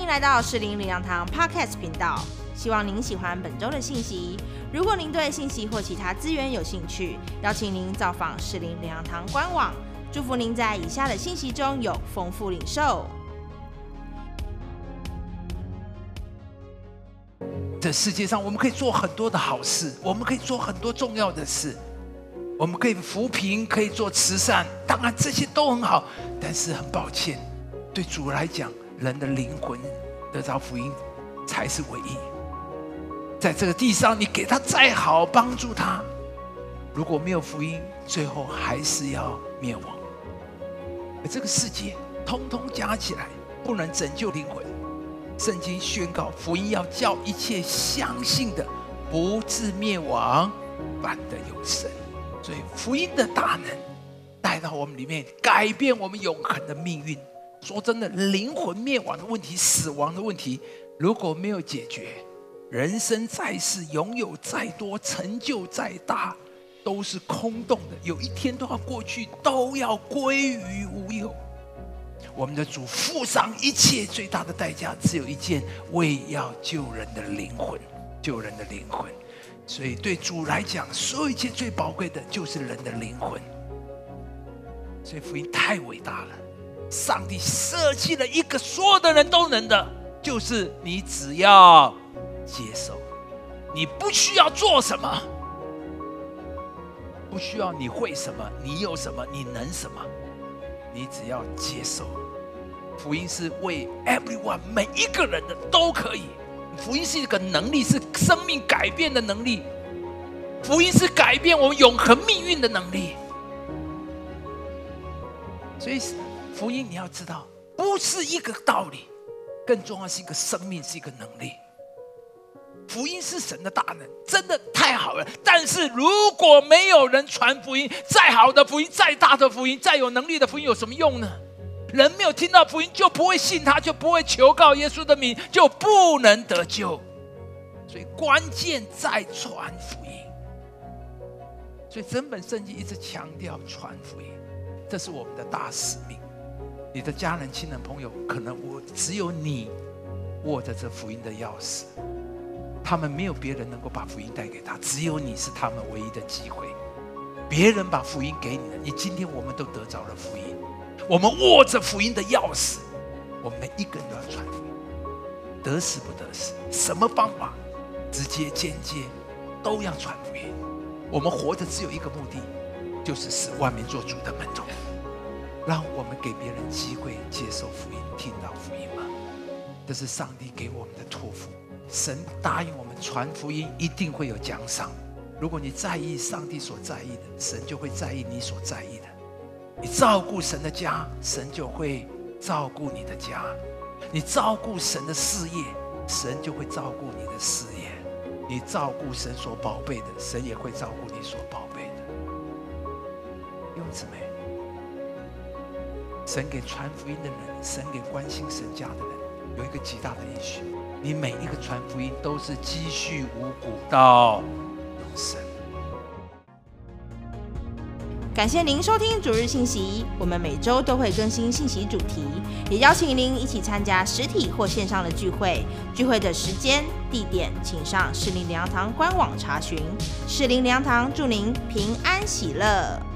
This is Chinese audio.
迎来到适龄灵粮堂 Podcast 频道，希望您喜欢本周的信息。如果您对信息或其他资源有兴趣，邀请您造访适龄灵粮堂官网。祝福您在以下的信息中有丰富领受。这世界上，我们可以做很多的好事，我们可以做很多重要的事，我们可以扶贫，可以做慈善，当然这些都很好。但是很抱歉，对主来讲，人的灵魂得着福音才是唯一。在这个地上，你给他再好，帮助他，如果没有福音，最后还是要灭亡。这个世界通通加起来，不能拯救灵魂。圣经宣告，福音要叫一切相信的，不至灭亡，反得永生。所以福音的大能带到我们里面，改变我们永恒的命运。说真的，灵魂灭亡的问题、死亡的问题，如果没有解决，人生在世，拥有再多，成就再大，都是空洞的。有一天都要过去，都要归于无有。我们的主付上一切最大的代价，只有一件：为要救人的灵魂，救人的灵魂。所以对主来讲，所有一切最宝贵的就是人的灵魂。所以福音太伟大了，上帝设计了一个所有的人都能的，就是你只要接受，你不需要做什么，不需要你会什么，你有什么，你能什么，你只要接受。福音是为 everyone 每一个人的都可以。福音是一个能力，是生命改变的能力。福音是改变我们永恒命运的能力。所以福音你要知道，不是一个道理，更重要是一个生命，是一个能力。福音是神的大能，真的太好了。但是如果没有人传福音，再好的福音，再大的福音，再有能力的福音，有什么用呢？人没有听到福音，就不会信他，就不会求告耶稣的名，就不能得救。所以关键在传福音。所以整本圣经一直强调传福音，这是我们的大使命。你的家人、亲人、朋友，可能我只有你握着这福音的钥匙，他们没有别人能够把福音带给他，只有你是他们唯一的机会。别人把福音给你了，你今天我们都得着了福音。我们握着福音的钥匙，我们一个人都要传福音，得死不得死，什么方法，直接间接，都要传福音。我们活着只有一个目的，就是使万民做主的门徒。让我们给别人机会接受福音，听到福音吗？这是上帝给我们的托付。神答应我们传福音一定会有奖赏。如果你在意上帝所在意的，神就会在意你所在意的。你照顾神的家，神就会照顾你的家；你照顾神的事业，神就会照顾你的事业；你照顾神所宝贝的，神也会照顾你所宝贝的。弟兄姊妹，神给传福音的人，神给关心神家的人，有一个极大的应许：你每一个传福音都是积蓄五谷到永生。感谢您收听主日信息，我们每周都会更新信息主题，也邀请您一起参加实体或线上的聚会。聚会的时间、地点，请上适龄灵粮堂官网查询。适龄灵粮堂祝您平安喜乐。